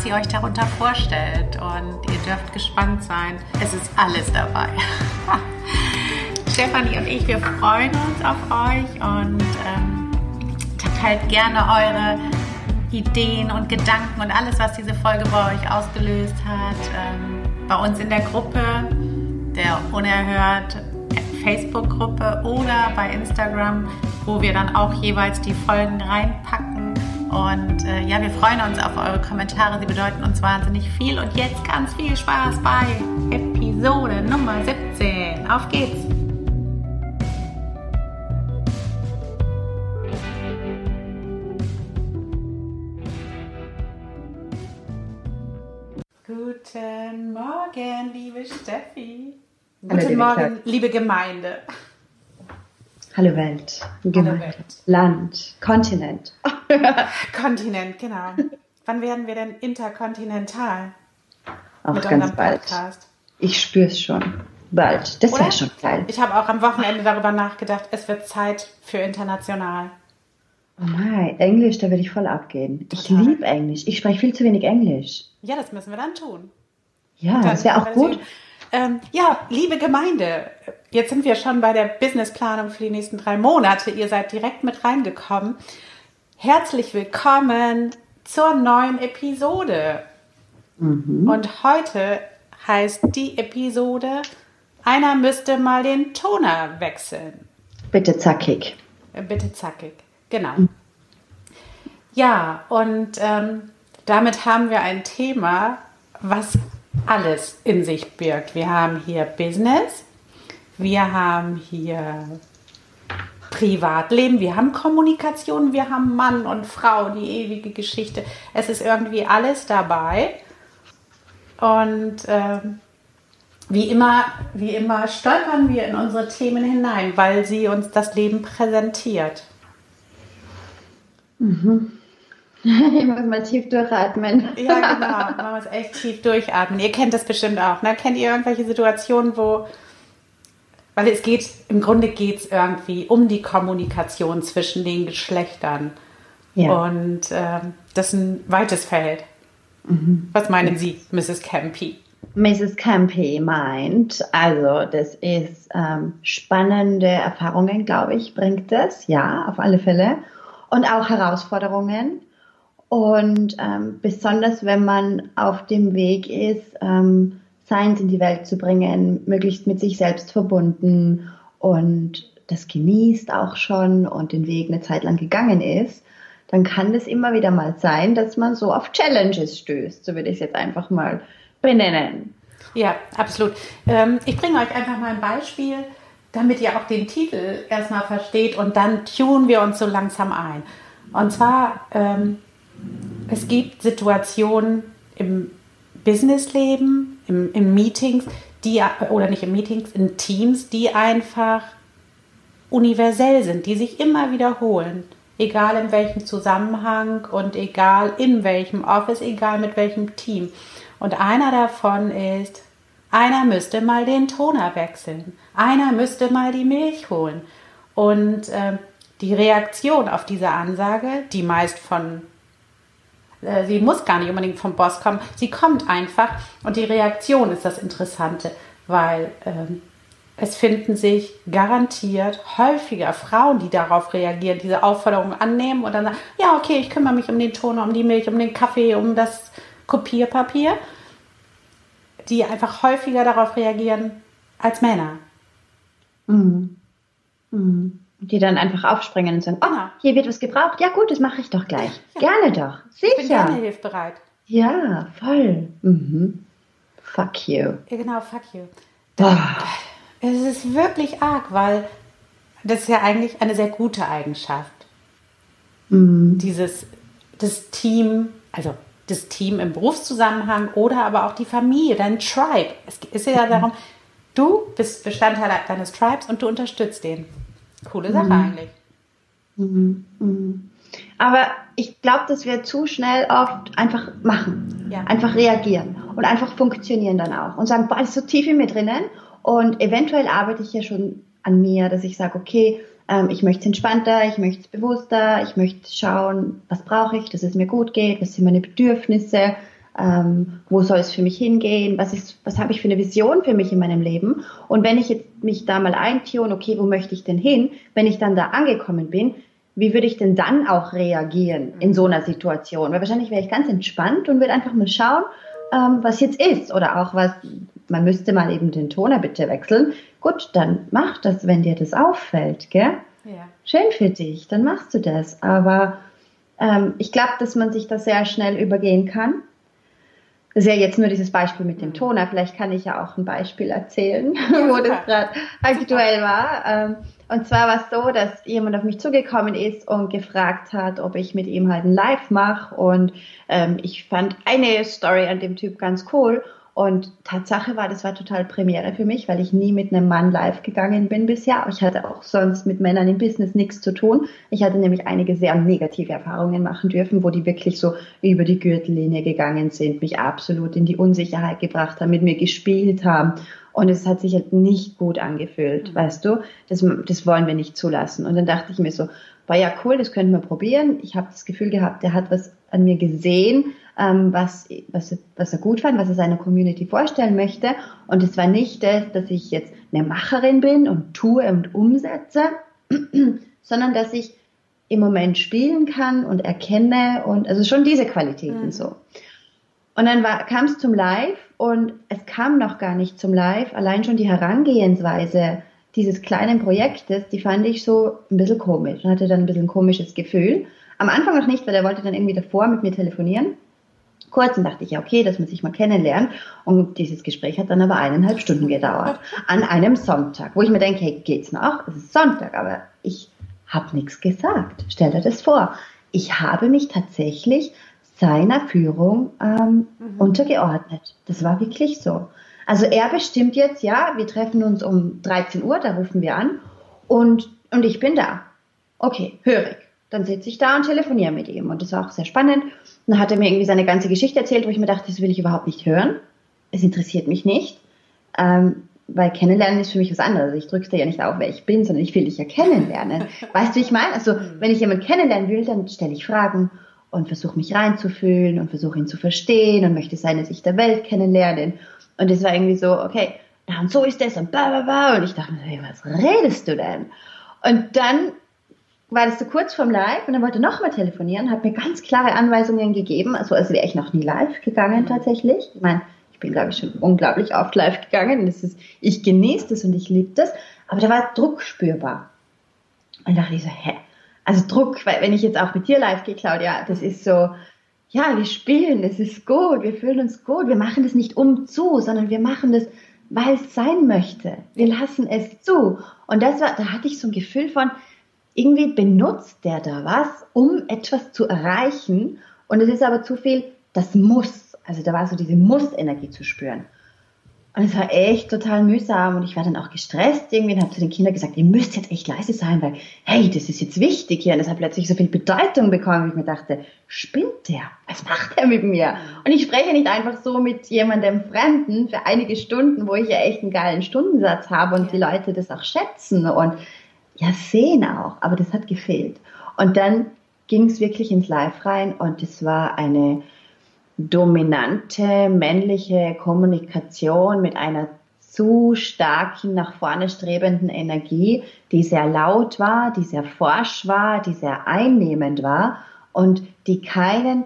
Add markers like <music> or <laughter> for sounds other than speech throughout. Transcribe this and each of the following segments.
was ihr euch darunter vorstellt. Und ihr dürft gespannt sein. Es ist alles dabei. <laughs> Stefanie und ich, wir freuen uns auf euch und ähm, teilt gerne eure Ideen und Gedanken und alles, was diese Folge bei euch ausgelöst hat, ähm, bei uns in der Gruppe, der Unerhört Facebook-Gruppe oder bei Instagram, wo wir dann auch jeweils die Folgen reinpacken. Und äh, ja, wir freuen uns auf eure Kommentare, sie bedeuten uns wahnsinnig viel. Und jetzt ganz viel Spaß bei Episode Nummer 17. Auf geht's! Guten Morgen, liebe Steffi. Hallo, Guten Morgen, Klasse. liebe Gemeinde. Hallo Welt, Hallo Welt. Land, Kontinent. <laughs> Kontinent, genau. Wann werden wir denn interkontinental? Auch mit ganz bald. Podcast? Ich spüre es schon. Bald. Das wäre schon geil. Ich habe auch am Wochenende darüber nachgedacht, es wird Zeit für international. Oh nein, Englisch, da würde ich voll abgehen. Total. Ich liebe Englisch. Ich spreche viel zu wenig Englisch. Ja, das müssen wir dann tun. Ja, das wäre auch gut. Ähm, ja, liebe Gemeinde, jetzt sind wir schon bei der Businessplanung für die nächsten drei Monate. Ihr seid direkt mit reingekommen. Herzlich willkommen zur neuen Episode. Mhm. Und heute heißt die Episode, einer müsste mal den Toner wechseln. Bitte zackig. Äh, bitte zackig, genau. Mhm. Ja, und ähm, damit haben wir ein Thema, was alles in sich birgt. Wir haben hier Business, wir haben hier Privatleben, wir haben Kommunikation, wir haben Mann und Frau, die ewige Geschichte. Es ist irgendwie alles dabei. Und äh, wie immer, wie immer stolpern wir in unsere Themen hinein, weil sie uns das Leben präsentiert. Mhm. <laughs> Ich muss mal tief durchatmen. Ja, genau. Man muss echt tief durchatmen. Ihr kennt das bestimmt auch. Ne? Kennt ihr irgendwelche Situationen, wo. Weil es geht, im Grunde geht es irgendwie um die Kommunikation zwischen den Geschlechtern. Ja. Und äh, das ist ein weites Feld. Mhm. Was meinen Sie, Mrs. Campy? Mrs. Campy meint, also das ist ähm, spannende Erfahrungen, glaube ich, bringt es, ja, auf alle Fälle. Und auch Herausforderungen. Und ähm, besonders wenn man auf dem Weg ist, ähm, Science in die Welt zu bringen, möglichst mit sich selbst verbunden und das genießt auch schon und den Weg eine Zeit lang gegangen ist, dann kann es immer wieder mal sein, dass man so auf Challenges stößt. So würde ich es jetzt einfach mal benennen. Ja, absolut. Ähm, ich bringe euch einfach mal ein Beispiel, damit ihr auch den Titel erstmal versteht und dann tunen wir uns so langsam ein. Und zwar ähm, es gibt Situationen im Businessleben, im, im Meetings, die, oder nicht im Meetings, in Teams, die einfach universell sind, die sich immer wiederholen. Egal in welchem Zusammenhang und egal in welchem Office, egal mit welchem Team. Und einer davon ist, einer müsste mal den Toner wechseln. Einer müsste mal die Milch holen. Und äh, die Reaktion auf diese Ansage, die meist von sie muss gar nicht unbedingt vom Boss kommen. Sie kommt einfach und die Reaktion ist das Interessante, weil ähm, es finden sich garantiert häufiger Frauen, die darauf reagieren, diese Aufforderung annehmen und dann sagen, ja, okay, ich kümmere mich um den Toner, um die Milch, um den Kaffee, um das Kopierpapier, die einfach häufiger darauf reagieren als Männer. Mhm. Mhm die dann einfach aufspringen und sagen, oh, hier wird was gebraucht. Ja gut, das mache ich doch gleich. Ja. Gerne doch. Sicher. Ich bin gerne hilfsbereit. Ja, voll. Mhm. Fuck you. Ja, genau, fuck you. Das, es ist wirklich arg, weil das ist ja eigentlich eine sehr gute Eigenschaft. Mhm. Dieses, das Team, also das Team im Berufszusammenhang oder aber auch die Familie, dein Tribe. Es ist ja mhm. darum, du bist Bestandteil deines Tribes und du unterstützt den. Coole Sache mhm. eigentlich. Mhm. Mhm. Aber ich glaube, dass wir zu schnell oft einfach machen, ja. einfach reagieren und einfach funktionieren dann auch und sagen, boah, ist so tief in mir drinnen und eventuell arbeite ich ja schon an mir, dass ich sage, okay, ähm, ich möchte es entspannter, ich möchte es bewusster, ich möchte schauen, was brauche ich, dass es mir gut geht, was sind meine Bedürfnisse, ähm, wo soll es für mich hingehen, was ist, was habe ich für eine Vision für mich in meinem Leben. Und wenn ich jetzt mich da mal eintune, okay, wo möchte ich denn hin, wenn ich dann da angekommen bin, wie würde ich denn dann auch reagieren in so einer Situation? Weil wahrscheinlich wäre ich ganz entspannt und würde einfach mal schauen, ähm, was jetzt ist oder auch was, man müsste mal eben den Toner bitte wechseln. Gut, dann mach das, wenn dir das auffällt, gell? Ja. Schön für dich, dann machst du das. Aber ähm, ich glaube, dass man sich da sehr schnell übergehen kann. Das ist ja jetzt nur dieses Beispiel mit dem mhm. Toner. Vielleicht kann ich ja auch ein Beispiel erzählen, <laughs> ja, wo das gerade aktuell war. Ähm, und zwar war es so, dass jemand auf mich zugekommen ist und gefragt hat, ob ich mit ihm halt ein Live mache. Und ähm, ich fand eine Story an dem Typ ganz cool. Und Tatsache war, das war total Premiere für mich, weil ich nie mit einem Mann live gegangen bin bisher. Ich hatte auch sonst mit Männern im Business nichts zu tun. Ich hatte nämlich einige sehr negative Erfahrungen machen dürfen, wo die wirklich so über die Gürtellinie gegangen sind, mich absolut in die Unsicherheit gebracht haben, mit mir gespielt haben. Und es hat sich halt nicht gut angefühlt, mhm. weißt du? Das, das wollen wir nicht zulassen. Und dann dachte ich mir so, war ja cool, das könnten wir probieren. Ich habe das Gefühl gehabt, der hat was an mir gesehen, ähm, was, was, was er gut fand, was er seiner Community vorstellen möchte. Und es war nicht das, dass ich jetzt eine Macherin bin und tue und umsetze, <clears throat> sondern dass ich im Moment spielen kann und erkenne und also schon diese Qualitäten mhm. so. Und dann kam es zum Live und es kam noch gar nicht zum Live. Allein schon die Herangehensweise dieses kleinen Projektes, die fand ich so ein bisschen komisch. Ich hatte dann ein bisschen ein komisches Gefühl. Am Anfang noch nicht, weil er wollte dann irgendwie davor mit mir telefonieren. Kurz und dachte ich, ja, okay, dass man sich mal kennenlernt. Und dieses Gespräch hat dann aber eineinhalb Stunden gedauert. An einem Sonntag, wo ich mir denke, hey, geht's noch? Es ist Sonntag, aber ich habe nichts gesagt. Stell dir das vor. Ich habe mich tatsächlich seiner Führung ähm, mhm. untergeordnet. Das war wirklich so. Also er bestimmt jetzt, ja, wir treffen uns um 13 Uhr, da rufen wir an und, und ich bin da. Okay, hörig. Dann sitze ich da und telefoniere mit ihm. Und das war auch sehr spannend. Und dann hat er mir irgendwie seine ganze Geschichte erzählt, wo ich mir dachte, das will ich überhaupt nicht hören. Es interessiert mich nicht. Ähm, weil kennenlernen ist für mich was anderes. Ich drücke dir ja nicht auf, wer ich bin, sondern ich will dich ja kennenlernen. <laughs> weißt du, wie ich meine? Also, wenn ich jemanden kennenlernen will, dann stelle ich Fragen und versuche mich reinzufühlen und versuche ihn zu verstehen und möchte seine Sicht der Welt kennenlernen. Und es war irgendwie so, okay, und so ist das und bla bla bla. Und ich dachte mir, was redest du denn? Und dann war das so kurz vorm Live und dann wollte er nochmal telefonieren, hat mir ganz klare Anweisungen gegeben, also als wäre ich noch nie live gegangen tatsächlich. Ich meine, ich bin, glaube ich, schon unglaublich oft live gegangen. Das ist, ich genieße das und ich liebe das. Aber da war Druck spürbar. Und da dachte ich so, hä? Also Druck, weil wenn ich jetzt auch mit dir live gehe, Claudia, das ist so, ja, wir spielen, es ist gut, wir fühlen uns gut, wir machen das nicht um zu, sondern wir machen das, weil es sein möchte. Wir lassen es zu. Und das war, da hatte ich so ein Gefühl von, irgendwie benutzt der da was, um etwas zu erreichen. Und es ist aber zu viel, das muss. Also da war so diese Muss-Energie zu spüren. Und es war echt total mühsam und ich war dann auch gestresst irgendwie und habe zu den Kindern gesagt, ihr müsst jetzt echt leise sein, weil, hey, das ist jetzt wichtig hier. Und das hat plötzlich so viel Bedeutung bekommen, wie ich mir dachte, spinnt der? Was macht der mit mir? Und ich spreche nicht einfach so mit jemandem Fremden für einige Stunden, wo ich ja echt einen geilen Stundensatz habe und die Leute das auch schätzen und ja, sehen auch. Aber das hat gefehlt. Und dann ging es wirklich ins Live rein und es war eine dominante männliche Kommunikation mit einer zu starken, nach vorne strebenden Energie, die sehr laut war, die sehr forsch war, die sehr einnehmend war und die keinen,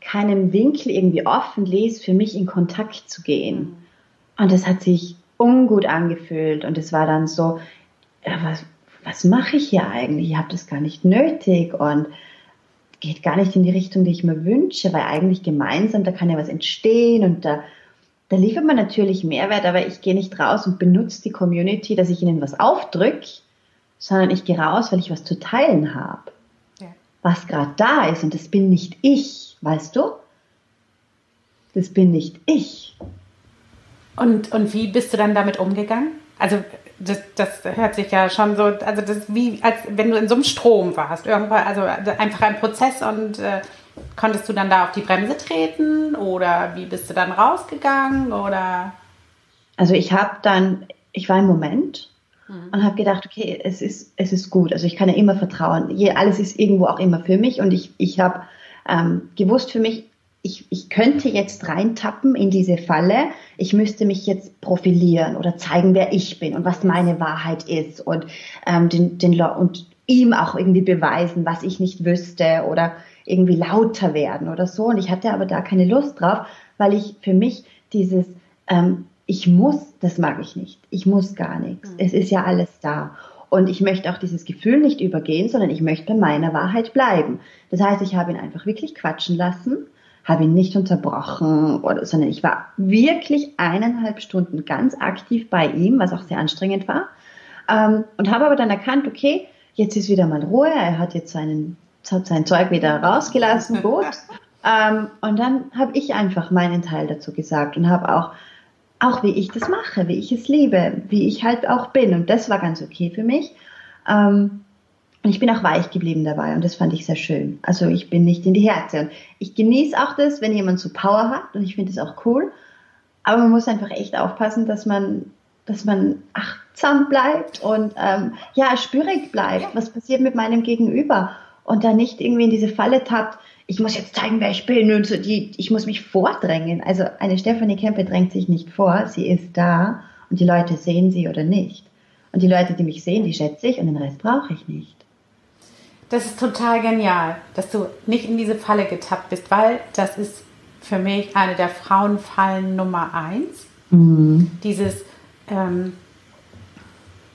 keinen Winkel irgendwie offen ließ, für mich in Kontakt zu gehen. Und es hat sich ungut angefühlt und es war dann so, ja, was, was mache ich hier eigentlich? Ich habe das gar nicht nötig und geht gar nicht in die Richtung, die ich mir wünsche, weil eigentlich gemeinsam, da kann ja was entstehen und da, da liefert man natürlich Mehrwert, aber ich gehe nicht raus und benutze die Community, dass ich ihnen was aufdrücke, sondern ich gehe raus, weil ich was zu teilen habe. Ja. Was gerade da ist und das bin nicht ich, weißt du? Das bin nicht ich. Und, und wie bist du dann damit umgegangen? Also das, das hört sich ja schon so, also das ist wie, als wenn du in so einem Strom warst. Irgendwann, also einfach ein Prozess und äh, konntest du dann da auf die Bremse treten oder wie bist du dann rausgegangen oder? Also ich habe dann, ich war im Moment mhm. und habe gedacht, okay, es ist, es ist gut. Also ich kann ja immer vertrauen. alles ist irgendwo auch immer für mich und ich, ich habe ähm, gewusst für mich, ich, ich könnte jetzt reintappen in diese Falle. Ich müsste mich jetzt profilieren oder zeigen, wer ich bin und was meine Wahrheit ist und, ähm, den, den, und ihm auch irgendwie beweisen, was ich nicht wüsste oder irgendwie lauter werden oder so. Und ich hatte aber da keine Lust drauf, weil ich für mich dieses, ähm, ich muss, das mag ich nicht. Ich muss gar nichts. Mhm. Es ist ja alles da. Und ich möchte auch dieses Gefühl nicht übergehen, sondern ich möchte bei meiner Wahrheit bleiben. Das heißt, ich habe ihn einfach wirklich quatschen lassen habe ihn nicht unterbrochen, oder, sondern ich war wirklich eineinhalb Stunden ganz aktiv bei ihm, was auch sehr anstrengend war. Ähm, und habe aber dann erkannt, okay, jetzt ist wieder mal Ruhe, er hat jetzt seinen, hat sein Zeug wieder rausgelassen, <laughs> gut. Ähm, und dann habe ich einfach meinen Teil dazu gesagt und habe auch, auch wie ich das mache, wie ich es liebe, wie ich halt auch bin. Und das war ganz okay für mich. Ähm, und ich bin auch weich geblieben dabei und das fand ich sehr schön. Also ich bin nicht in die Härte. Und ich genieße auch das, wenn jemand so Power hat und ich finde das auch cool. Aber man muss einfach echt aufpassen, dass man, dass man achtsam bleibt und ähm, ja, spürig bleibt. Was passiert mit meinem Gegenüber? Und da nicht irgendwie in diese Falle tappt, ich muss jetzt zeigen, wer ich bin und so die, ich muss mich vordrängen. Also eine Stefanie Kempe drängt sich nicht vor, sie ist da und die Leute sehen sie oder nicht. Und die Leute, die mich sehen, die schätze ich und den Rest brauche ich nicht. Das ist total genial, dass du nicht in diese Falle getappt bist, weil das ist für mich eine der Frauenfallen Nummer eins. Mhm. Dieses, ähm,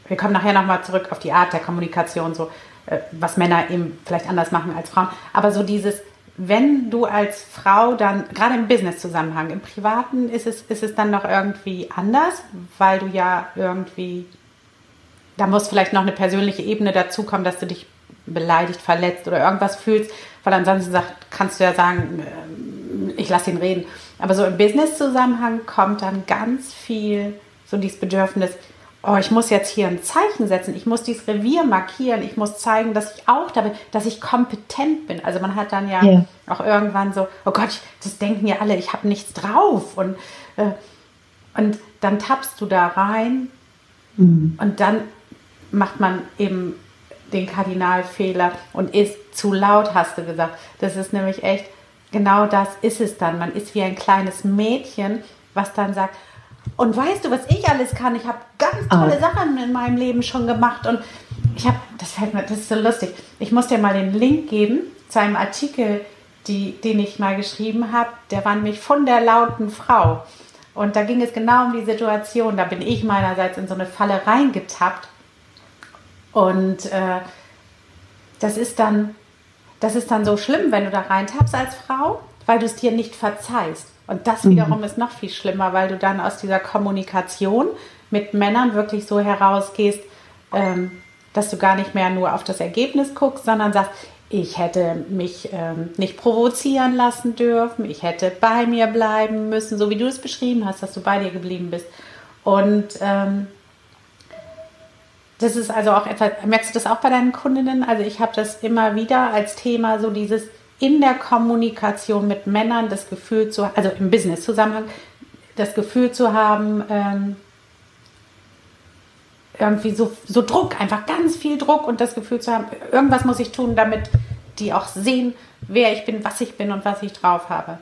wir kommen nachher nochmal zurück auf die Art der Kommunikation, so äh, was Männer eben vielleicht anders machen als Frauen. Aber so dieses, wenn du als Frau dann, gerade im Business-Zusammenhang, im Privaten ist es, ist es dann noch irgendwie anders, weil du ja irgendwie, da muss vielleicht noch eine persönliche Ebene dazukommen, dass du dich beleidigt, verletzt oder irgendwas fühlst, weil ansonsten sagt, kannst du ja sagen, äh, ich lasse ihn reden. Aber so im Business-Zusammenhang kommt dann ganz viel so dieses Bedürfnis, oh, ich muss jetzt hier ein Zeichen setzen, ich muss dieses Revier markieren, ich muss zeigen, dass ich auch da bin, dass ich kompetent bin. Also man hat dann ja yeah. auch irgendwann so, oh Gott, das denken ja alle, ich habe nichts drauf. Und, äh, und dann tappst du da rein mhm. und dann macht man eben den Kardinalfehler und ist zu laut, hast du gesagt. Das ist nämlich echt, genau das ist es dann. Man ist wie ein kleines Mädchen, was dann sagt, und weißt du, was ich alles kann? Ich habe ganz tolle oh. Sachen in meinem Leben schon gemacht und ich habe, das fällt mir, das ist so lustig. Ich muss dir mal den Link geben zu einem Artikel, die, den ich mal geschrieben habe. Der war nämlich von der lauten Frau. Und da ging es genau um die Situation. Da bin ich meinerseits in so eine Falle reingetappt und äh, das ist dann, das ist dann so schlimm, wenn du da reintappst als Frau, weil du es dir nicht verzeihst. Und das mhm. wiederum ist noch viel schlimmer, weil du dann aus dieser Kommunikation mit Männern wirklich so herausgehst, ähm, dass du gar nicht mehr nur auf das Ergebnis guckst, sondern sagst, ich hätte mich ähm, nicht provozieren lassen dürfen, ich hätte bei mir bleiben müssen, so wie du es beschrieben hast, dass du bei dir geblieben bist. Und ähm, das ist also auch etwas, merkst du das auch bei deinen Kundinnen? Also ich habe das immer wieder als Thema, so dieses in der Kommunikation mit Männern das Gefühl zu, also im Business-Zusammenhang, das Gefühl zu haben, ähm, irgendwie so, so Druck, einfach ganz viel Druck und das Gefühl zu haben, irgendwas muss ich tun, damit die auch sehen, wer ich bin, was ich bin und was ich drauf habe.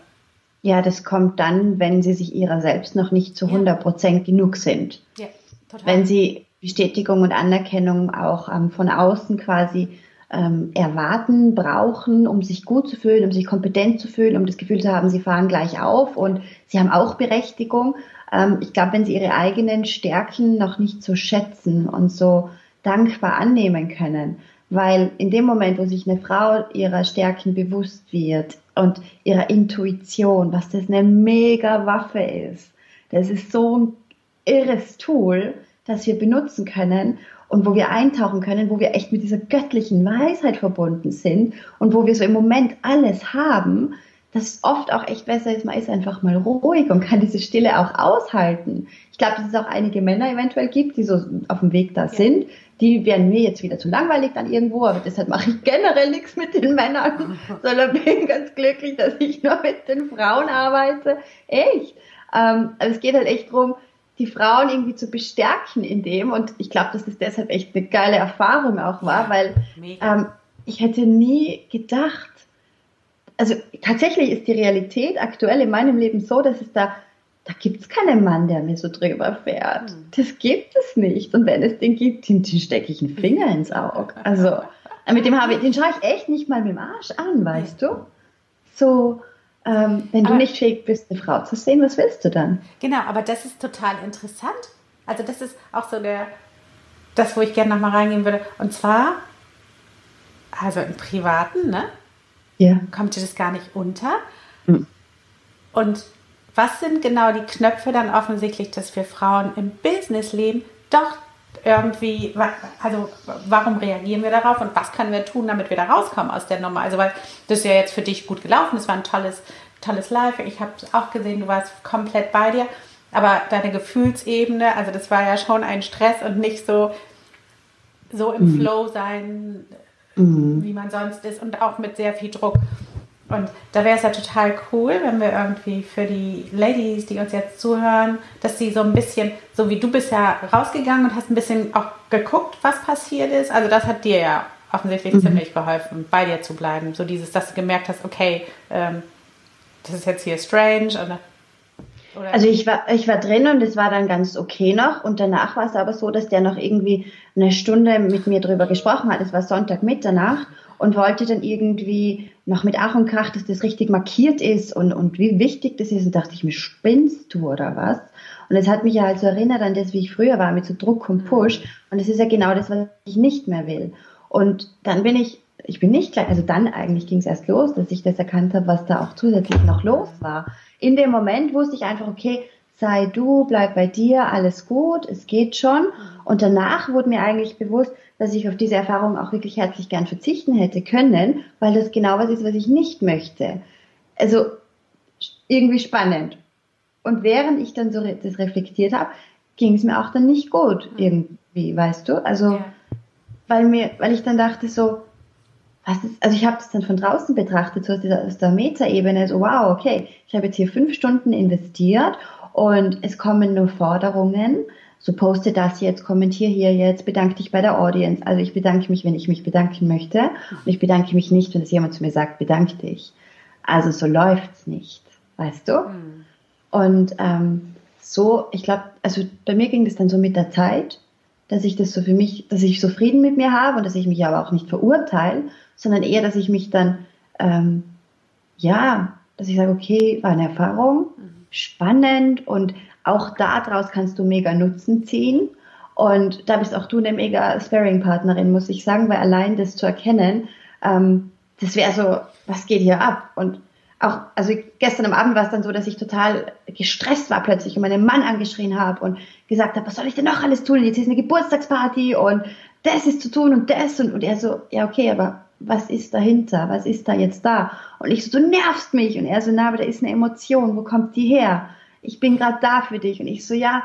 Ja, das kommt dann, wenn sie sich ihrer selbst noch nicht zu 100 Prozent genug sind. Ja, total. Wenn sie Bestätigung und Anerkennung auch ähm, von außen quasi ähm, erwarten, brauchen, um sich gut zu fühlen, um sich kompetent zu fühlen, um das Gefühl zu haben, sie fahren gleich auf und sie haben auch Berechtigung. Ähm, ich glaube, wenn sie ihre eigenen Stärken noch nicht so schätzen und so dankbar annehmen können, weil in dem Moment, wo sich eine Frau ihrer Stärken bewusst wird und ihrer Intuition, was das eine mega Waffe ist, das ist so ein irres Tool, das wir benutzen können und wo wir eintauchen können, wo wir echt mit dieser göttlichen Weisheit verbunden sind und wo wir so im Moment alles haben, dass es oft auch echt besser ist, man ist einfach mal ruhig und kann diese Stille auch aushalten. Ich glaube, dass es auch einige Männer eventuell gibt, die so auf dem Weg da ja. sind. Die wären mir jetzt wieder zu langweilig dann irgendwo, aber deshalb mache ich generell nichts mit den Männern, <laughs> sondern bin ganz glücklich, dass ich nur mit den Frauen arbeite. Echt. Ähm, also es geht halt echt darum, die Frauen irgendwie zu bestärken in dem. Und ich glaube, dass das deshalb echt eine geile Erfahrung auch war, weil ähm, ich hätte nie gedacht, also tatsächlich ist die Realität aktuell in meinem Leben so, dass es da, da gibt es keinen Mann, der mir so drüber fährt. Hm. Das gibt es nicht. Und wenn es den gibt, den, den stecke ich einen Finger ins Auge. Also mit dem habe ich, den schaue ich echt nicht mal mit dem Arsch an, weißt du? So, ähm, wenn aber, du nicht fähig bist, eine Frau zu sehen, was willst du dann? Genau, aber das ist total interessant. Also das ist auch so der, das, wo ich gerne nochmal reingehen würde. Und zwar, also im Privaten, ne? Ja. Kommt dir das gar nicht unter? Mhm. Und was sind genau die Knöpfe dann offensichtlich, dass wir Frauen im Businessleben doch irgendwie, also warum reagieren wir darauf und was können wir tun, damit wir da rauskommen aus der Nummer? Also, weil das ist ja jetzt für dich gut gelaufen, das war ein tolles, tolles Live. Ich habe auch gesehen, du warst komplett bei dir, aber deine Gefühlsebene, also das war ja schon ein Stress und nicht so, so im mhm. Flow sein, mhm. wie man sonst ist und auch mit sehr viel Druck. Und da wäre es ja total cool, wenn wir irgendwie für die Ladies, die uns jetzt zuhören, dass sie so ein bisschen, so wie du bist ja rausgegangen und hast ein bisschen auch geguckt, was passiert ist. Also das hat dir ja offensichtlich mhm. ziemlich geholfen, bei dir zu bleiben. So dieses, dass du gemerkt hast, okay, ähm, das ist jetzt hier strange oder oder? Also ich war, ich war drin und es war dann ganz okay noch. Und danach war es aber so, dass der noch irgendwie eine Stunde mit mir drüber gesprochen hat. Es war Sonntag Mitternacht und wollte dann irgendwie noch mit Ach und Krach, dass das richtig markiert ist und, und wie wichtig das ist. Und dachte ich mir, spinnst du oder was? Und es hat mich ja also erinnert an das, wie ich früher war, mit so Druck und Push. Und es ist ja genau das, was ich nicht mehr will. Und dann bin ich, ich bin nicht gleich, also dann eigentlich ging es erst los, dass ich das erkannt habe, was da auch zusätzlich noch los war. In dem Moment wusste ich einfach, okay, sei du, bleib bei dir, alles gut, es geht schon. Und danach wurde mir eigentlich bewusst, dass ich auf diese Erfahrung auch wirklich herzlich gern verzichten hätte können, weil das genau was ist, was ich nicht möchte. Also irgendwie spannend. Und während ich dann so das reflektiert habe, ging es mir auch dann nicht gut mhm. irgendwie, weißt du? Also ja. weil mir, weil ich dann dachte so, was ist, also ich habe das dann von draußen betrachtet, so aus, dieser, aus der Metaebene, so wow, okay, ich habe jetzt hier fünf Stunden investiert und es kommen nur Forderungen so poste das jetzt, kommentiere hier jetzt, bedanke dich bei der Audience. Also ich bedanke mich, wenn ich mich bedanken möchte und ich bedanke mich nicht, wenn es jemand zu mir sagt, bedanke dich. Also so läuft's nicht, weißt du? Mhm. Und ähm, so, ich glaube, also bei mir ging das dann so mit der Zeit, dass ich das so für mich, dass ich so Frieden mit mir habe und dass ich mich aber auch nicht verurteile, sondern eher, dass ich mich dann, ähm, ja, dass ich sage, okay, war eine Erfahrung, mhm. spannend und auch daraus kannst du mega Nutzen ziehen. Und da bist auch du eine mega Sparing-Partnerin, muss ich sagen, weil allein das zu erkennen, ähm, das wäre so, was geht hier ab? Und auch, also gestern am Abend war es dann so, dass ich total gestresst war plötzlich und meinen Mann angeschrien habe und gesagt habe, was soll ich denn noch alles tun? Jetzt ist eine Geburtstagsparty und das ist zu tun und das und, und er so, ja okay, aber was ist dahinter? Was ist da jetzt da? Und ich so, du nervst mich und er so, na, aber da ist eine Emotion, wo kommt die her? ich bin gerade da für dich. Und ich so, ja,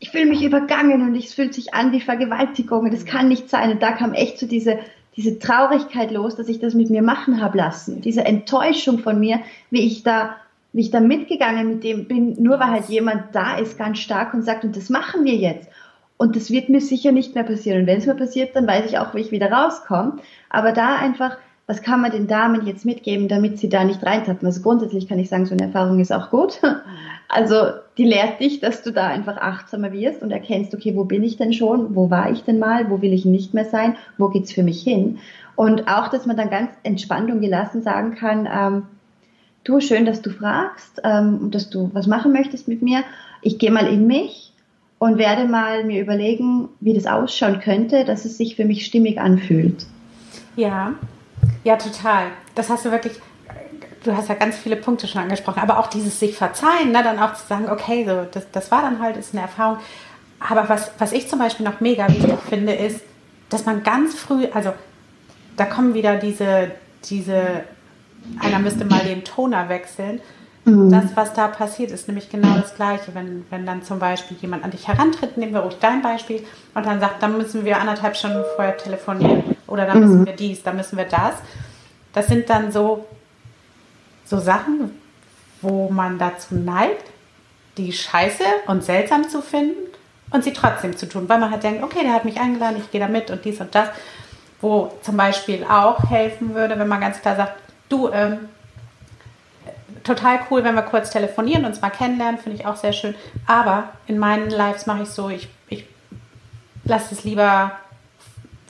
ich fühle mich übergangen und es fühlt sich an wie Vergewaltigung und das kann nicht sein. Und da kam echt so diese, diese Traurigkeit los, dass ich das mit mir machen habe lassen. Diese Enttäuschung von mir, wie ich da, wie ich da mitgegangen mit dem bin, nur weil halt jemand da ist, ganz stark und sagt, und das machen wir jetzt. Und das wird mir sicher nicht mehr passieren. Und wenn es mir passiert, dann weiß ich auch, wie ich wieder rauskomme. Aber da einfach, was kann man den Damen jetzt mitgeben, damit sie da nicht reintappen? Also grundsätzlich kann ich sagen, so eine Erfahrung ist auch gut. <laughs> Also die lehrt dich, dass du da einfach achtsamer wirst und erkennst, okay, wo bin ich denn schon, wo war ich denn mal, wo will ich nicht mehr sein, wo geht's für mich hin? Und auch, dass man dann ganz entspannt und gelassen sagen kann, ähm, du, schön, dass du fragst ähm, und dass du was machen möchtest mit mir. Ich gehe mal in mich und werde mal mir überlegen, wie das ausschauen könnte, dass es sich für mich stimmig anfühlt. Ja, ja, total. Das hast du wirklich du hast ja ganz viele Punkte schon angesprochen, aber auch dieses sich verzeihen, ne, dann auch zu sagen, okay, so, das, das war dann halt, ist eine Erfahrung. Aber was, was ich zum Beispiel noch mega wichtig finde, ist, dass man ganz früh, also da kommen wieder diese, diese einer müsste mal den Toner wechseln. Mhm. Das, was da passiert, ist nämlich genau das Gleiche. Wenn, wenn dann zum Beispiel jemand an dich herantritt, nehmen wir ruhig dein Beispiel, und dann sagt, dann müssen wir anderthalb Stunden vorher telefonieren oder dann müssen mhm. wir dies, dann müssen wir das. Das sind dann so, so Sachen, wo man dazu neigt, die scheiße und seltsam zu finden und sie trotzdem zu tun, weil man halt denkt, okay, der hat mich eingeladen, ich gehe da mit und dies und das. Wo zum Beispiel auch helfen würde, wenn man ganz klar sagt, du, ähm, total cool, wenn wir kurz telefonieren, uns mal kennenlernen, finde ich auch sehr schön. Aber in meinen Lives mache ich so, ich, ich lasse es lieber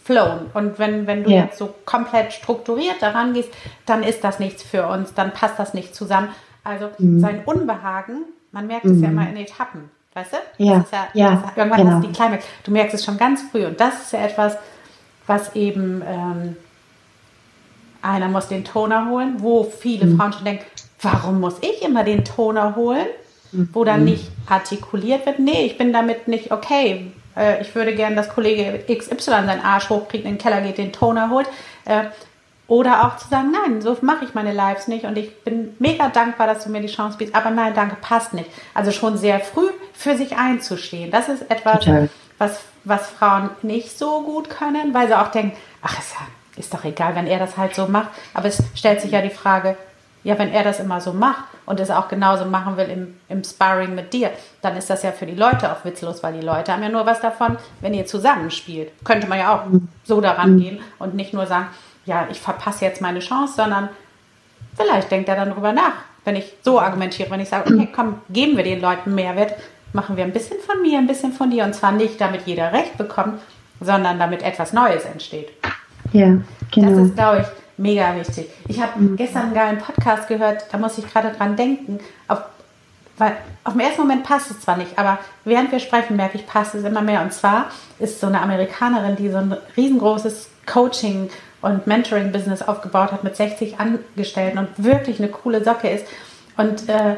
flown. Und wenn, wenn du yeah. jetzt so komplett strukturiert daran gehst, dann ist das nichts für uns, dann passt das nicht zusammen. Also mhm. sein Unbehagen, man merkt es ja immer in Etappen, weißt du? Ja, ja, ja irgendwann genau. hast du die Climax. Du merkst es schon ganz früh und das ist ja etwas, was eben ähm, einer muss den Toner holen, wo viele mhm. Frauen schon denken, warum muss ich immer den Toner holen, wo dann mhm. nicht artikuliert wird, nee, ich bin damit nicht okay. Äh, ich würde gerne, dass Kollege XY seinen Arsch hochkriegt, in den Keller geht, den Toner holt. Äh, oder auch zu sagen, nein, so mache ich meine Lives nicht und ich bin mega dankbar, dass du mir die Chance bietest, aber nein, danke, passt nicht. Also schon sehr früh für sich einzustehen. Das ist etwas, was, was Frauen nicht so gut können, weil sie auch denken, ach, ist, ist doch egal, wenn er das halt so macht. Aber es stellt sich ja die Frage, ja, wenn er das immer so macht und es auch genauso machen will im, im Sparring mit dir, dann ist das ja für die Leute auch witzlos, weil die Leute haben ja nur was davon, wenn ihr zusammenspielt. Könnte man ja auch so daran gehen und nicht nur sagen, ja, ich verpasse jetzt meine Chance, sondern vielleicht denkt er dann darüber nach. Wenn ich so argumentiere, wenn ich sage, okay, komm, geben wir den Leuten Mehrwert, machen wir ein bisschen von mir, ein bisschen von dir und zwar nicht, damit jeder Recht bekommt, sondern damit etwas Neues entsteht. Ja, genau. Das ist, glaube ich, mega wichtig. Ich habe mhm. gestern einen geilen Podcast gehört, da muss ich gerade dran denken. Auf, weil auf den ersten Moment passt es zwar nicht, aber während wir sprechen, merke ich, passt es immer mehr. Und zwar ist so eine Amerikanerin, die so ein riesengroßes Coaching- und Mentoring-Business aufgebaut hat mit 60 Angestellten und wirklich eine coole Socke ist. Und äh,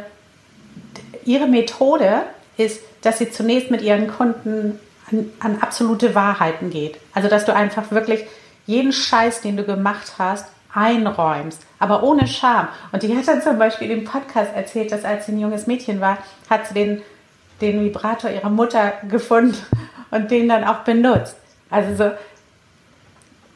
ihre Methode ist, dass sie zunächst mit ihren Kunden an, an absolute Wahrheiten geht. Also, dass du einfach wirklich jeden Scheiß, den du gemacht hast, einräumst, aber ohne Scham. Und die hat dann zum Beispiel im Podcast erzählt, dass als sie ein junges Mädchen war, hat sie den, den Vibrator ihrer Mutter gefunden <laughs> und den dann auch benutzt. Also so,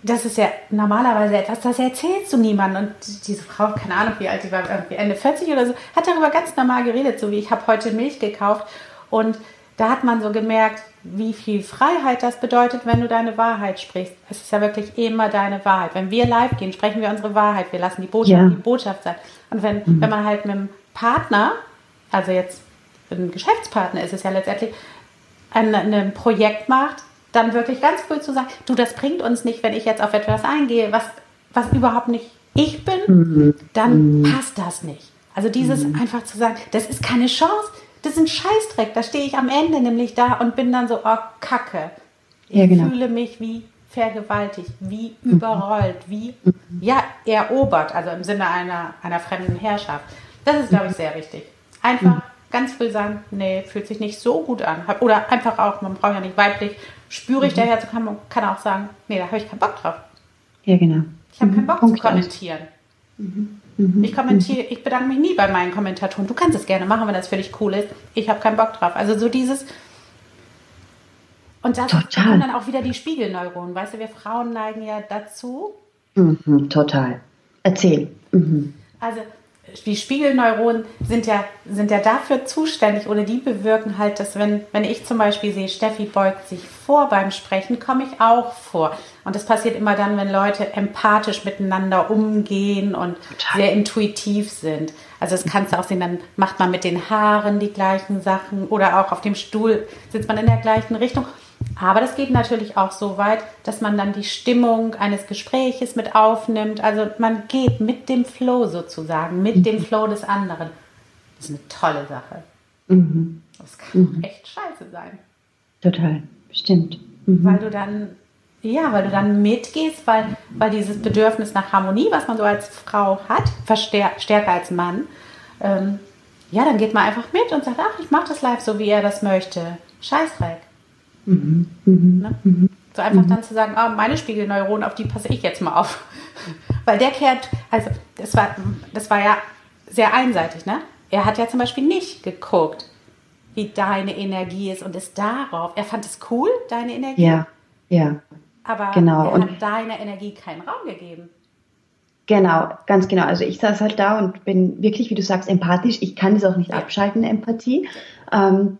das ist ja normalerweise etwas, das erzählst du niemandem. Und diese Frau, keine Ahnung, wie alt sie war, irgendwie Ende 40 oder so, hat darüber ganz normal geredet, so wie ich habe heute Milch gekauft. Und da hat man so gemerkt, wie viel Freiheit das bedeutet, wenn du deine Wahrheit sprichst. Es ist ja wirklich immer deine Wahrheit. Wenn wir live gehen, sprechen wir unsere Wahrheit. Wir lassen die Botschaft ja. die Botschaft sein. Und wenn, mhm. wenn man halt mit einem Partner, also jetzt ein Geschäftspartner ist es ja letztendlich, ein, ein Projekt macht, dann wirklich ganz cool zu sagen, du, das bringt uns nicht, wenn ich jetzt auf etwas eingehe, was, was überhaupt nicht ich bin, mhm. dann mhm. passt das nicht. Also dieses mhm. einfach zu sagen, das ist keine Chance, das ist ein Scheißdreck. Da stehe ich am Ende nämlich da und bin dann so, oh Kacke. Ich ja, genau. fühle mich wie vergewaltigt, wie mhm. überrollt, wie mhm. ja, erobert, also im Sinne einer, einer fremden Herrschaft. Das ist, glaube ich, sehr wichtig. Einfach mhm. ganz früh sagen, nee, fühlt sich nicht so gut an. Oder einfach auch, man braucht ja nicht weiblich, spüre ich mhm. daher, kann man kann auch sagen, nee, da habe ich keinen Bock drauf. Ja, genau. Ich habe keinen Bock Punkt zu kommentieren. Mhm. Mhm. Ich kommentiere, ich bedanke mich nie bei meinen Kommentatoren. Du kannst es gerne machen, wenn das für dich cool ist. Ich habe keinen Bock drauf. Also so dieses. Und das kommen dann auch wieder die Spiegelneuronen. Weißt du, wir Frauen neigen ja dazu. Mhm, total. Erzähl. Mhm. Also die Spiegelneuronen sind ja, sind ja dafür zuständig oder die bewirken halt, dass wenn, wenn ich zum Beispiel sehe, Steffi beugt sich vor beim Sprechen, komme ich auch vor. Und das passiert immer dann, wenn Leute empathisch miteinander umgehen und Total. sehr intuitiv sind. Also das kannst du auch sehen, dann macht man mit den Haaren die gleichen Sachen oder auch auf dem Stuhl sitzt man in der gleichen Richtung. Aber das geht natürlich auch so weit, dass man dann die Stimmung eines Gespräches mit aufnimmt. Also man geht mit dem Flow sozusagen, mit mhm. dem Flow des anderen. Das ist eine tolle Sache. Mhm. Das kann mhm. echt scheiße sein. Total, stimmt. Mhm. Weil du dann, ja, weil du dann mitgehst, weil, weil dieses Bedürfnis nach Harmonie, was man so als Frau hat, stärker als Mann, ähm, ja, dann geht man einfach mit und sagt, ach, ich mache das live so, wie er das möchte. Scheißdreck. Mhm. Mhm. Ne? So einfach mhm. dann zu sagen, oh, meine Spiegelneuronen, auf die passe ich jetzt mal auf. <laughs> Weil der kehrt, also das war, das war ja sehr einseitig, ne? Er hat ja zum Beispiel nicht geguckt, wie deine Energie ist und ist darauf. Er fand es cool, deine Energie. Ja, ja. Aber genau. er und hat deiner Energie keinen Raum gegeben. Genau, ganz genau. Also ich saß halt da und bin wirklich, wie du sagst, empathisch. Ich kann das auch nicht abschalten, Empathie. Ähm,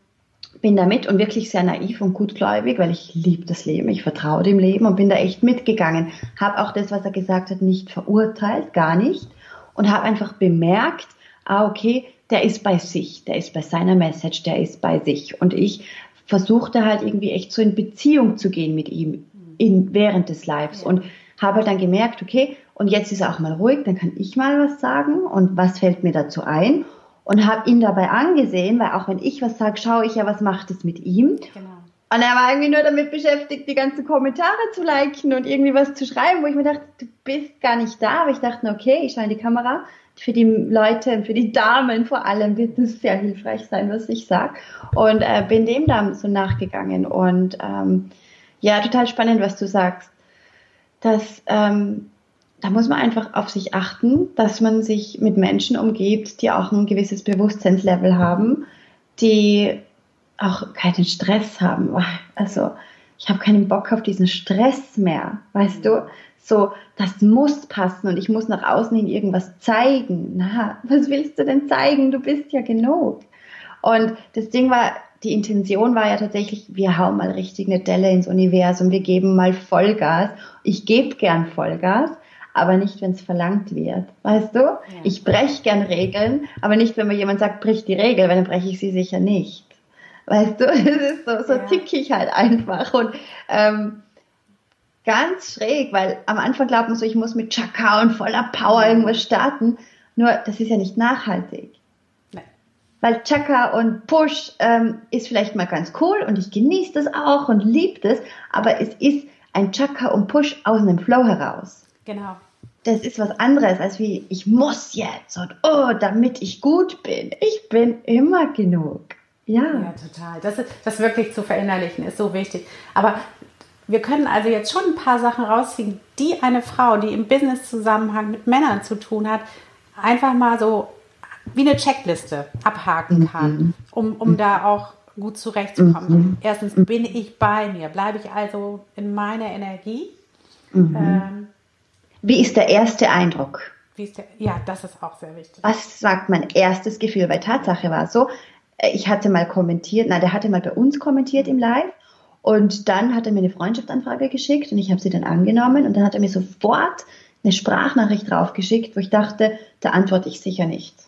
bin da mit und wirklich sehr naiv und gutgläubig, weil ich liebe das Leben, ich vertraue dem Leben und bin da echt mitgegangen. Habe auch das, was er gesagt hat, nicht verurteilt, gar nicht. Und habe einfach bemerkt, ah, okay, der ist bei sich, der ist bei seiner Message, der ist bei sich. Und ich versuchte halt irgendwie echt so in Beziehung zu gehen mit ihm in, während des Lives. Und habe halt dann gemerkt, okay, und jetzt ist er auch mal ruhig, dann kann ich mal was sagen und was fällt mir dazu ein und habe ihn dabei angesehen, weil auch wenn ich was sage, schaue ich ja, was macht es mit ihm. Genau. Und er war irgendwie nur damit beschäftigt, die ganzen Kommentare zu liken und irgendwie was zu schreiben, wo ich mir dachte, du bist gar nicht da. Aber ich dachte, okay, ich schaue in die Kamera. Für die Leute und für die Damen vor allem wird es sehr hilfreich sein, was ich sage. Und äh, bin dem dann so nachgegangen. Und ähm, ja, total spannend, was du sagst. Dass ähm, da muss man einfach auf sich achten, dass man sich mit Menschen umgibt, die auch ein gewisses Bewusstseinslevel haben, die auch keinen Stress haben. <laughs> Also ich habe keinen Bock auf diesen Stress mehr, weißt du? So, das muss passen und ich muss nach außen hin irgendwas zeigen. Na, was willst du denn zeigen? Du bist ja genug. Und das Ding war, die Intention war ja tatsächlich, wir hauen mal richtig eine Delle ins Universum, wir geben mal Vollgas. Ich gebe gern Vollgas, aber nicht, wenn es verlangt wird. Weißt du? Ja. Ich breche gern Regeln, aber nicht, wenn mir jemand sagt, brich die Regel, weil dann breche ich sie sicher nicht. Weißt du, <laughs> es ist so, so ja. tick ich halt einfach. Und ähm, ganz schräg, weil am Anfang glaubt man so, ich muss mit Chaka und voller Power irgendwas starten. Nur, das ist ja nicht nachhaltig. Nein. Weil Chaka und Push ähm, ist vielleicht mal ganz cool und ich genieße das auch und liebe das, aber es ist ein Chaka und Push aus einem Flow heraus. Genau das ist was anderes als wie ich muss jetzt und oh, damit ich gut bin. Ich bin immer genug. Ja. Ja, total. Das, ist, das wirklich zu verinnerlichen ist so wichtig. Aber wir können also jetzt schon ein paar Sachen rausziehen, die eine Frau, die im Business-Zusammenhang mit Männern zu tun hat, einfach mal so wie eine Checkliste abhaken kann, mhm. um, um mhm. da auch gut zurechtzukommen. Mhm. Erstens bin ich bei mir, bleibe ich also in meiner Energie. Mhm. Ähm, wie ist der erste Eindruck? Der, ja, das ist auch sehr wichtig. Was sagt mein erstes Gefühl? Weil Tatsache war so, äh, ich hatte mal kommentiert, nein, der hatte mal bei uns kommentiert im Live und dann hat er mir eine Freundschaftsanfrage geschickt und ich habe sie dann angenommen und dann hat er mir sofort eine Sprachnachricht draufgeschickt, wo ich dachte, da antworte ich sicher nicht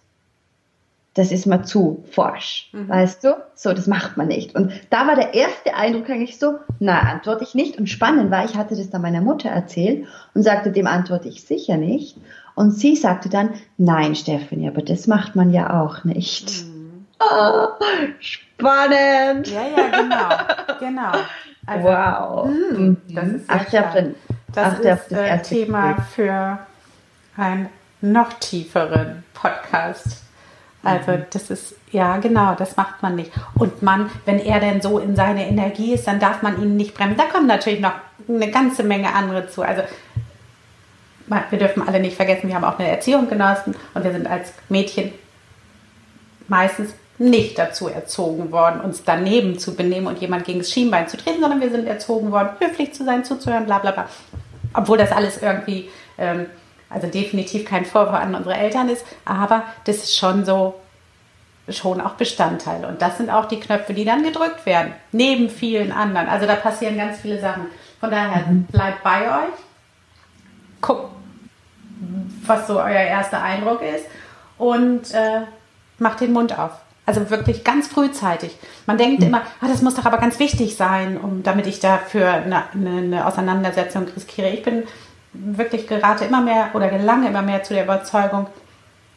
das ist mal zu forsch, mhm. weißt du? So, das macht man nicht. Und da war der erste Eindruck eigentlich so, na, antworte ich nicht. Und spannend war, ich hatte das dann meiner Mutter erzählt und sagte, dem antworte ich sicher nicht. Und sie sagte dann, nein, Stephanie, aber das macht man ja auch nicht. Mhm. Oh, spannend. Ja, ja, genau, genau. Also, wow. Mh, hm, das ist Ach, den, das ist das äh, Thema für einen noch tieferen Podcast. Also mhm. das ist, ja genau, das macht man nicht. Und man, wenn er denn so in seiner Energie ist, dann darf man ihn nicht bremsen. Da kommen natürlich noch eine ganze Menge andere zu. Also wir dürfen alle nicht vergessen, wir haben auch eine Erziehung genossen und wir sind als Mädchen meistens nicht dazu erzogen worden, uns daneben zu benehmen und jemand gegen das Schienbein zu treten, sondern wir sind erzogen worden, höflich zu sein, zuzuhören, bla bla bla. Obwohl das alles irgendwie ähm, also definitiv kein Vorwurf an unsere Eltern ist, aber das ist schon so, schon auch Bestandteil. Und das sind auch die Knöpfe, die dann gedrückt werden, neben vielen anderen. Also da passieren ganz viele Sachen. Von daher mhm. bleibt bei euch, guckt, was so euer erster Eindruck ist und äh, macht den Mund auf. Also wirklich ganz frühzeitig. Man denkt mhm. immer, ah, das muss doch aber ganz wichtig sein, um, damit ich dafür eine, eine Auseinandersetzung riskiere. Ich bin wirklich gerate immer mehr oder gelange immer mehr zu der Überzeugung,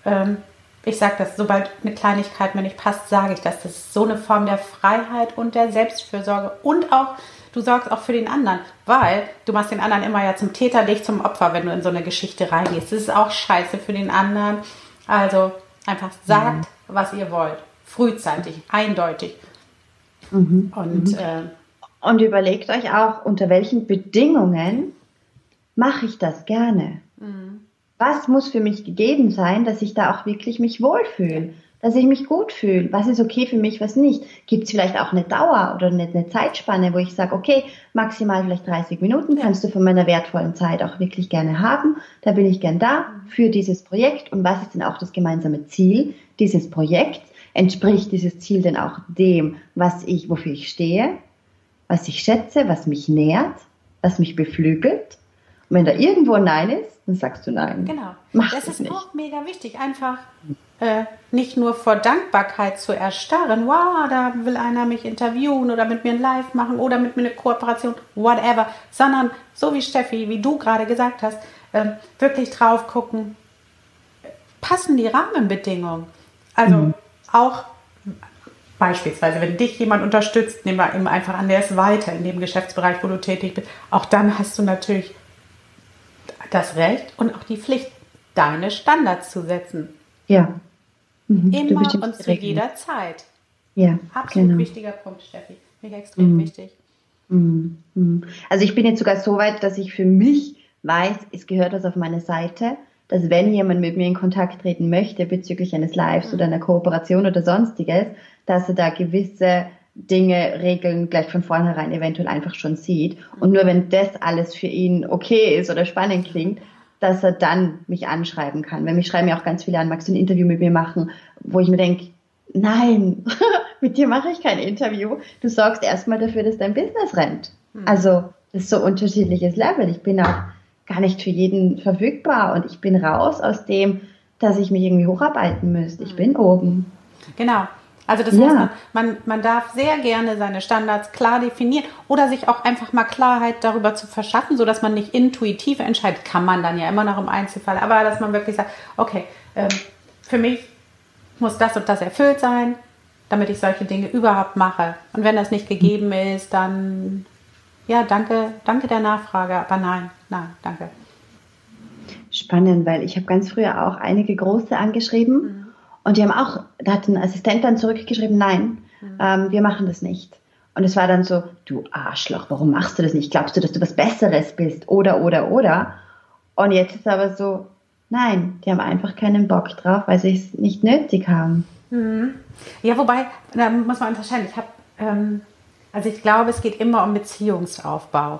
ähm, ich sage das, sobald eine Kleinigkeit mir nicht passt, sage ich das. Das ist so eine Form der Freiheit und der Selbstfürsorge und auch, du sorgst auch für den anderen, weil du machst den anderen immer ja zum Täter, dich zum Opfer, wenn du in so eine Geschichte reingehst. Das ist auch scheiße für den anderen. Also einfach sagt, mhm. was ihr wollt. Frühzeitig, eindeutig. Mhm. Und, mhm. Äh, und überlegt euch auch, unter welchen Bedingungen mache ich das gerne. Mhm. was muss für mich gegeben sein, dass ich da auch wirklich mich wohlfühle, dass ich mich gut fühle, was ist okay für mich, was nicht. Gibt es vielleicht auch eine Dauer oder eine, eine Zeitspanne, wo ich sage, okay, maximal vielleicht 30 Minuten kannst du von meiner wertvollen Zeit auch wirklich gerne haben, da bin ich gern da für dieses Projekt und was ist denn auch das gemeinsame Ziel dieses Projekts? Entspricht dieses Ziel denn auch dem, was ich, wofür ich stehe, was ich schätze, was mich nährt, was mich beflügelt? Und wenn da irgendwo ein Nein ist, dann sagst du Nein. Genau. Mach das ist nicht. auch mega wichtig. Einfach äh, nicht nur vor Dankbarkeit zu erstarren, wow, da will einer mich interviewen oder mit mir ein Live machen oder mit mir eine Kooperation, whatever, sondern so wie Steffi, wie du gerade gesagt hast, äh, wirklich drauf gucken, passen die Rahmenbedingungen. Also mhm. auch beispielsweise, wenn dich jemand unterstützt, nehmen wir ihm einfach an, der ist weiter in dem Geschäftsbereich, wo du tätig bist, auch dann hast du natürlich das Recht und auch die Pflicht, deine Standards zu setzen. Ja. Mhm. Immer und zu jeder Zeit. Ja. Absolut genau. wichtiger Punkt, Steffi. Mich extrem mhm. wichtig. Mhm. mhm. Also ich bin jetzt sogar so weit, dass ich für mich weiß, es gehört was auf meine Seite, dass wenn jemand mit mir in Kontakt treten möchte bezüglich eines Lives mhm. oder einer Kooperation oder sonstiges, dass er da gewisse Dinge, Regeln gleich von vornherein eventuell einfach schon sieht. Und nur wenn das alles für ihn okay ist oder spannend klingt, dass er dann mich anschreiben kann. Weil mich schreiben ja auch ganz viele an, magst du ein Interview mit mir machen, wo ich mir denke, nein, <laughs> mit dir mache ich kein Interview. Du sorgst erstmal dafür, dass dein Business rennt. Mhm. Also, das ist so unterschiedliches Level. Ich bin auch gar nicht für jeden verfügbar und ich bin raus aus dem, dass ich mich irgendwie hocharbeiten müsste. Ich hm. bin oben. Genau. Also das ja. heißt, man, man, man darf sehr gerne seine Standards klar definieren oder sich auch einfach mal Klarheit darüber zu verschaffen, sodass man nicht intuitiv entscheidet, kann man dann ja immer noch im Einzelfall, aber dass man wirklich sagt, okay, ähm, für mich muss das und das erfüllt sein, damit ich solche Dinge überhaupt mache. Und wenn das nicht gegeben ist, dann ja, danke, danke der Nachfrage, aber nein, nein, danke. Spannend, weil ich habe ganz früher auch einige große angeschrieben. Mhm und die haben auch, da hat ein Assistent dann zurückgeschrieben, nein, mhm. ähm, wir machen das nicht. Und es war dann so, du Arschloch, warum machst du das nicht? Glaubst du, dass du was Besseres bist? Oder, oder, oder. Und jetzt ist aber so, nein, die haben einfach keinen Bock drauf, weil sie es nicht nötig haben. Mhm. Ja, wobei, da muss man unterscheiden. Ich habe, ähm, also ich glaube, es geht immer um Beziehungsaufbau.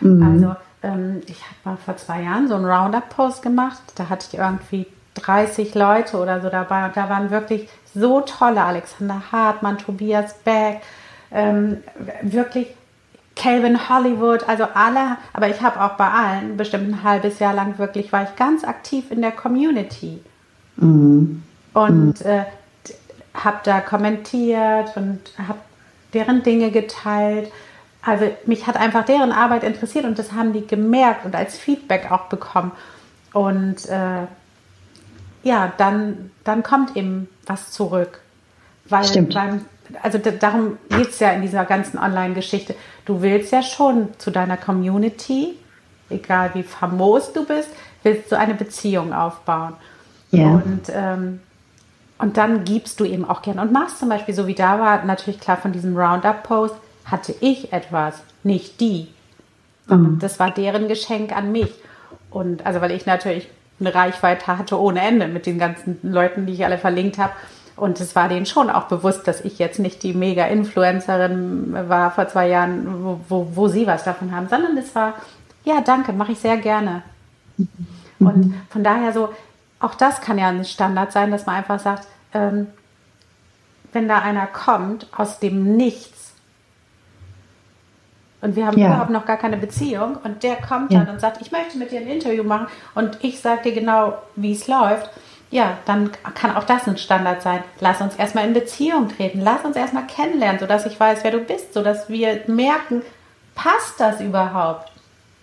Mhm. Also ähm, ich habe mal vor zwei Jahren so einen Roundup-Post gemacht. Da hatte ich irgendwie 30 Leute oder so dabei und da waren wirklich so tolle Alexander Hartmann, Tobias Beck, ähm, wirklich Calvin Hollywood, also alle, aber ich habe auch bei allen bestimmt ein halbes Jahr lang wirklich, war ich ganz aktiv in der Community mhm. und äh, habe da kommentiert und habe deren Dinge geteilt. Also mich hat einfach deren Arbeit interessiert und das haben die gemerkt und als Feedback auch bekommen. Und äh, ja, dann, dann kommt eben was zurück. Weil Stimmt. Beim, also darum geht es ja in dieser ganzen Online-Geschichte. Du willst ja schon zu deiner Community, egal wie famos du bist, willst du eine Beziehung aufbauen. Ja. Und, ähm, und dann gibst du eben auch gerne und machst zum Beispiel, so wie da war, natürlich klar von diesem Roundup-Post, hatte ich etwas, nicht die. Mhm. Das war deren Geschenk an mich. Und also, weil ich natürlich eine Reichweite hatte ohne Ende mit den ganzen Leuten, die ich alle verlinkt habe. Und es war denen schon auch bewusst, dass ich jetzt nicht die Mega-Influencerin war vor zwei Jahren, wo, wo, wo, sie was davon haben, sondern es war, ja, danke, mache ich sehr gerne. Mhm. Und von daher so, auch das kann ja ein Standard sein, dass man einfach sagt, ähm, wenn da einer kommt aus dem Nichts, und wir haben ja. überhaupt noch gar keine Beziehung und der kommt ja. dann und sagt, ich möchte mit dir ein Interview machen und ich sage dir genau, wie es läuft, ja, dann kann auch das ein Standard sein. Lass uns erstmal in Beziehung treten, lass uns erstmal kennenlernen, sodass ich weiß, wer du bist, sodass wir merken, passt das überhaupt?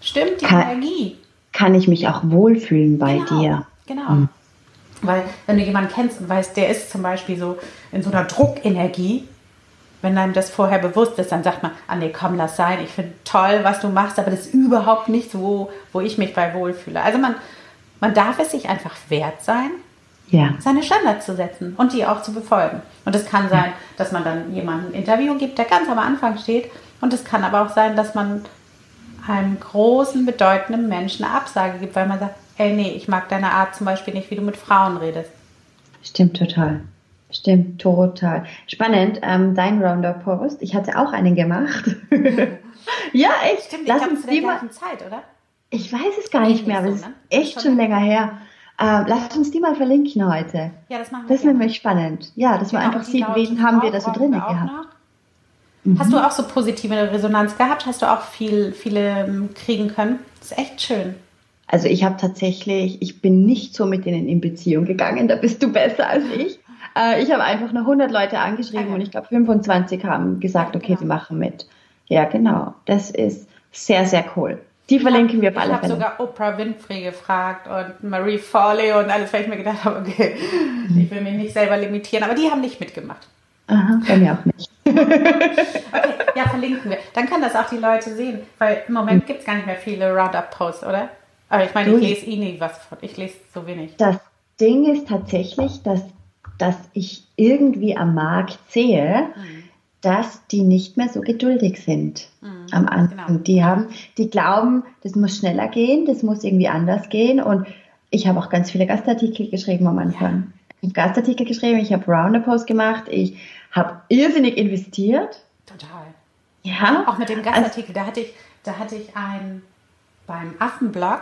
Stimmt die kann, Energie? Kann ich mich auch wohlfühlen bei genau, dir? Genau. Mhm. Weil wenn du jemanden kennst und weißt, der ist zum Beispiel so in so einer Druckenergie, wenn einem das vorher bewusst ist, dann sagt man, ah nee, komm, lass sein, ich finde toll, was du machst, aber das ist überhaupt nicht so, wo ich mich bei wohlfühle. Also man, man darf es sich einfach wert sein, ja. seine Standards zu setzen und die auch zu befolgen. Und es kann sein, dass man dann jemandem ein Interview gibt, der ganz am Anfang steht. Und es kann aber auch sein, dass man einem großen, bedeutenden Menschen eine Absage gibt, weil man sagt, ey, nee, ich mag deine Art zum Beispiel nicht, wie du mit Frauen redest. Stimmt total. Stimmt total. Spannend, ähm, dein Roundup-Post. Ich hatte auch einen gemacht. <laughs> ja, echt. Stimmt, Lass uns die mal. Zeit, oder? Ich weiß es gar nicht mehr, aber es so, ne? ist echt schon, schon länger her. Ähm, lass uns die mal verlinken heute. Ja, das machen wir. Das ist nämlich spannend. Ja, dass genau, wir einfach sehen, wen haben wir da so drin gehabt. Mhm. Hast du auch so positive Resonanz gehabt? Hast du auch viel, viele ähm, kriegen können? Das ist echt schön. Also ich habe tatsächlich, ich bin nicht so mit denen in Beziehung gegangen, da bist du besser als ich. Äh, ich habe einfach nur 100 Leute angeschrieben okay. und ich glaube 25 haben gesagt, okay, genau. sie machen mit. Ja, genau. Das ist sehr, sehr cool. Die verlinken wir auf alle. Ich habe sogar Oprah Winfrey gefragt und Marie Foley und alles, weil ich mir gedacht habe, okay, mhm. ich will mich nicht selber limitieren, aber die haben nicht mitgemacht. Aha, bei mir auch nicht. <laughs> okay, ja, verlinken wir. Dann können das auch die Leute sehen, weil im Moment mhm. gibt es gar nicht mehr viele Roundup-Posts, oder? Aber ich meine, ich lese eh nie was von. Ich lese so wenig. Das Ding ist tatsächlich, dass, dass ich irgendwie am Markt sehe, mhm. dass die nicht mehr so geduldig sind mhm, am Anfang. Genau. Die haben, die glauben, das muss schneller gehen, das muss irgendwie anders gehen. Und ich habe auch ganz viele Gastartikel geschrieben am Anfang. Ja. Ich habe Gastartikel geschrieben, ich habe Roundup-Post gemacht, ich habe irrsinnig investiert. Total. Ja. Auch mit dem Gastartikel, also, da hatte ich, da hatte ich einen beim Affenblog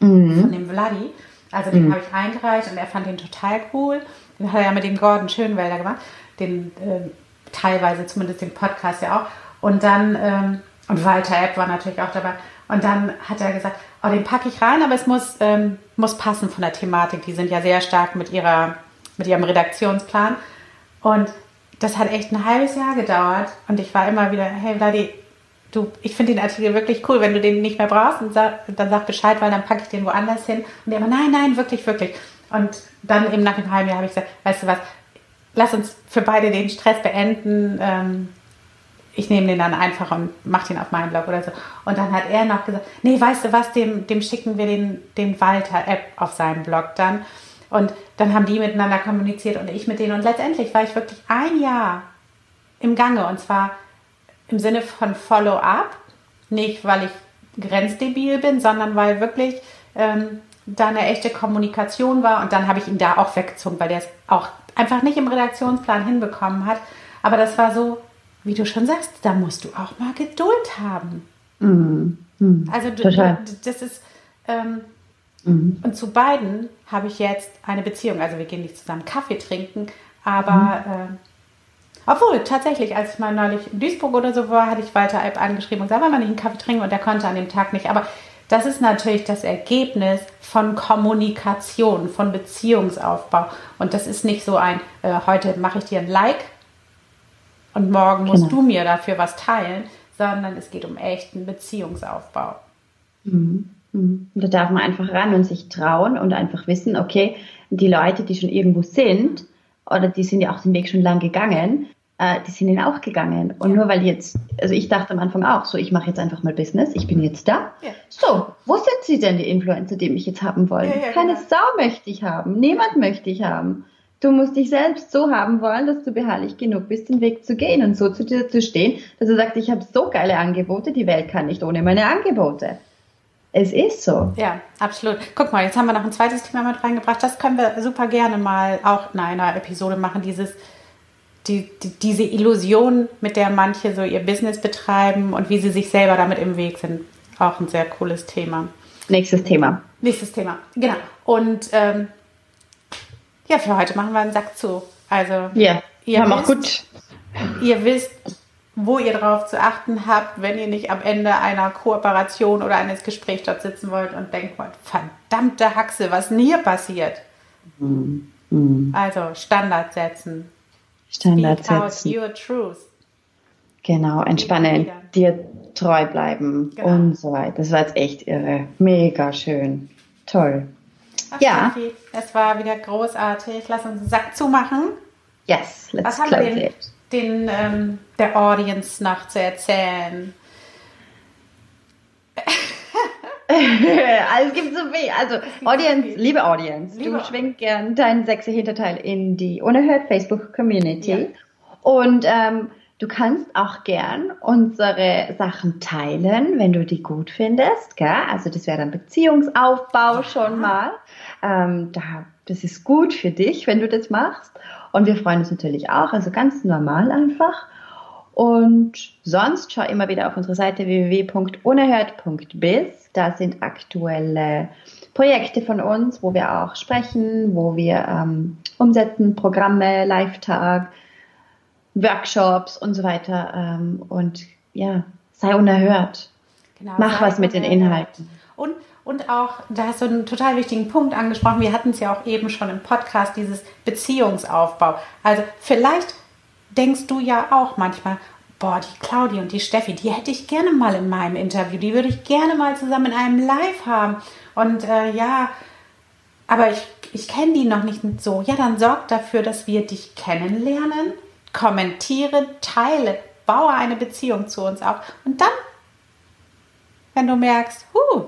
mhm. von dem Vladi. Also den mhm. habe ich eingereicht und er fand den total cool. Den hat er ja mit dem Gordon Schönwälder gemacht. Den äh, teilweise zumindest den Podcast ja auch. Und dann, ähm, und Walter Epp war natürlich auch dabei. Und dann hat er gesagt, oh, den packe ich rein, aber es muss, ähm, muss passen von der Thematik. Die sind ja sehr stark mit, ihrer, mit ihrem Redaktionsplan. Und das hat echt ein halbes Jahr gedauert. Und ich war immer wieder, hey Vladi, du, ich finde den Artikel wirklich cool. Wenn du den nicht mehr brauchst, sag, dann sag Bescheid, weil dann packe ich den woanders hin. Und der immer, nein, nein, wirklich, wirklich. Und dann eben nach einem halben Jahr habe ich gesagt, weißt du was, lass uns für beide den Stress beenden. Ähm, ich nehme den dann einfach und mache den auf meinen Blog oder so. Und dann hat er noch gesagt, nee, weißt du was, dem, dem schicken wir den, den Walter-App auf seinem Blog dann. Und dann haben die miteinander kommuniziert und ich mit denen. Und letztendlich war ich wirklich ein Jahr im Gange. Und zwar im Sinne von Follow-up. Nicht, weil ich grenzdebil bin, sondern weil wirklich ähm, da eine echte Kommunikation war. Und dann habe ich ihn da auch weggezogen, weil der es auch einfach nicht im Redaktionsplan hinbekommen hat. Aber das war so, wie du schon sagst, da musst du auch mal Geduld haben. Mhm. Mhm. Also Total. das ist... Ähm, mhm. Und zu beiden habe ich jetzt eine Beziehung. Also wir gehen nicht zusammen Kaffee trinken, aber äh, obwohl, tatsächlich, als ich mal neulich in Duisburg oder so war, hatte ich Walter Alp angeschrieben und gesagt, wollen wir nicht einen Kaffee trinken und der konnte an dem Tag nicht. Aber das ist natürlich das Ergebnis von Kommunikation, von Beziehungsaufbau. Und das ist nicht so ein, äh, heute mache ich dir ein Like und morgen musst genau. du mir dafür was teilen, sondern es geht um echten Beziehungsaufbau. Mhm. Mhm. Da darf man einfach ran und sich trauen und einfach wissen, okay, die Leute, die schon irgendwo sind, oder die sind ja auch den Weg schon lang gegangen, äh, die sind ihn auch gegangen. Und ja. nur weil jetzt, also ich dachte am Anfang auch, so ich mache jetzt einfach mal Business, ich bin jetzt da. Ja. So, wo sind sie denn, die Influencer, die mich jetzt haben wollen? Ja, Keine genau. Sau möchte ich haben, niemand möchte ich haben. Du musst dich selbst so haben wollen, dass du beharrlich genug bist, den Weg zu gehen und so zu dir zu stehen, dass du sagst, ich habe so geile Angebote, die Welt kann nicht ohne meine Angebote. Es ist so. Ja, absolut. Guck mal, jetzt haben wir noch ein zweites Thema mit reingebracht. Das können wir super gerne mal auch in einer Episode machen, dieses die, die, diese Illusion, mit der manche so ihr Business betreiben und wie sie sich selber damit im Weg sind. Auch ein sehr cooles Thema. Nächstes Thema. Nächstes Thema, genau. Und ähm, ja, für heute machen wir einen Sack zu. Also, ja, ihr haben wisst, auch gut. Ihr wisst, wo ihr darauf zu achten habt, wenn ihr nicht am Ende einer Kooperation oder eines Gesprächs dort sitzen wollt und denkt wollt, verdammte Haxe, was denn hier passiert? Mhm. Mhm. Also Standard setzen. Standard Speak setzen. Genau, entspannen, dir treu bleiben genau. und so weiter. Das war jetzt echt irre. Mega schön. Toll. Ach, ja. Sophie, es war wieder großartig. Lass uns einen Sack zumachen. Yes, let's Was haben wir den, den ähm, der Audience noch zu erzählen? <laughs> also es gibt so viel. Also Audience, viel. liebe Audience, liebe du schwingst gern deinen sexy Hinterteil in die unerhört Facebook Community. Ja. Und ähm, Du kannst auch gern unsere Sachen teilen, wenn du die gut findest. Gell? Also das wäre dann Beziehungsaufbau schon mal. Ähm, da, das ist gut für dich, wenn du das machst. Und wir freuen uns natürlich auch, also ganz normal einfach. Und sonst schau immer wieder auf unsere Seite www.unerhört.biz. Da sind aktuelle Projekte von uns, wo wir auch sprechen, wo wir ähm, umsetzen, Programme, Live-Tag, Workshops und so weiter. Ähm, und ja, sei unerhört. Genau, Mach was mit den Inhalten. Und, und auch, da hast du einen total wichtigen Punkt angesprochen. Wir hatten es ja auch eben schon im Podcast, dieses Beziehungsaufbau. Also vielleicht denkst du ja auch manchmal, boah, die Claudia und die Steffi, die hätte ich gerne mal in meinem Interview, die würde ich gerne mal zusammen in einem Live haben. Und äh, ja, aber ich, ich kenne die noch nicht so. Ja, dann sorg dafür, dass wir dich kennenlernen, kommentiere, teile, baue eine Beziehung zu uns auf. Und dann, wenn du merkst, huh,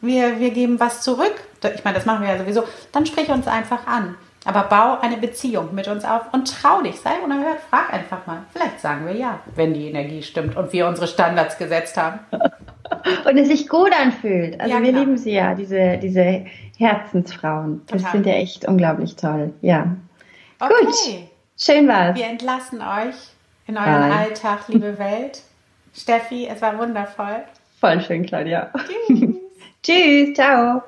wir, wir geben was zurück, ich meine, das machen wir ja sowieso, dann sprich uns einfach an. Aber bau eine Beziehung mit uns auf und trau dich, sei unerhört, frag einfach mal. Vielleicht sagen wir ja, wenn die Energie stimmt und wir unsere Standards gesetzt haben. <laughs> und es sich gut anfühlt. Also ja, wir genau. lieben sie ja, diese, diese Herzensfrauen. Das Total. sind ja echt unglaublich toll. Ja. Okay. Gut. Schön war's. Wir entlassen euch in euren Bye. Alltag, liebe <laughs> Welt. Steffi, es war wundervoll. Voll schön, Claudia. Tschüss. <laughs> Tschüss, ciao.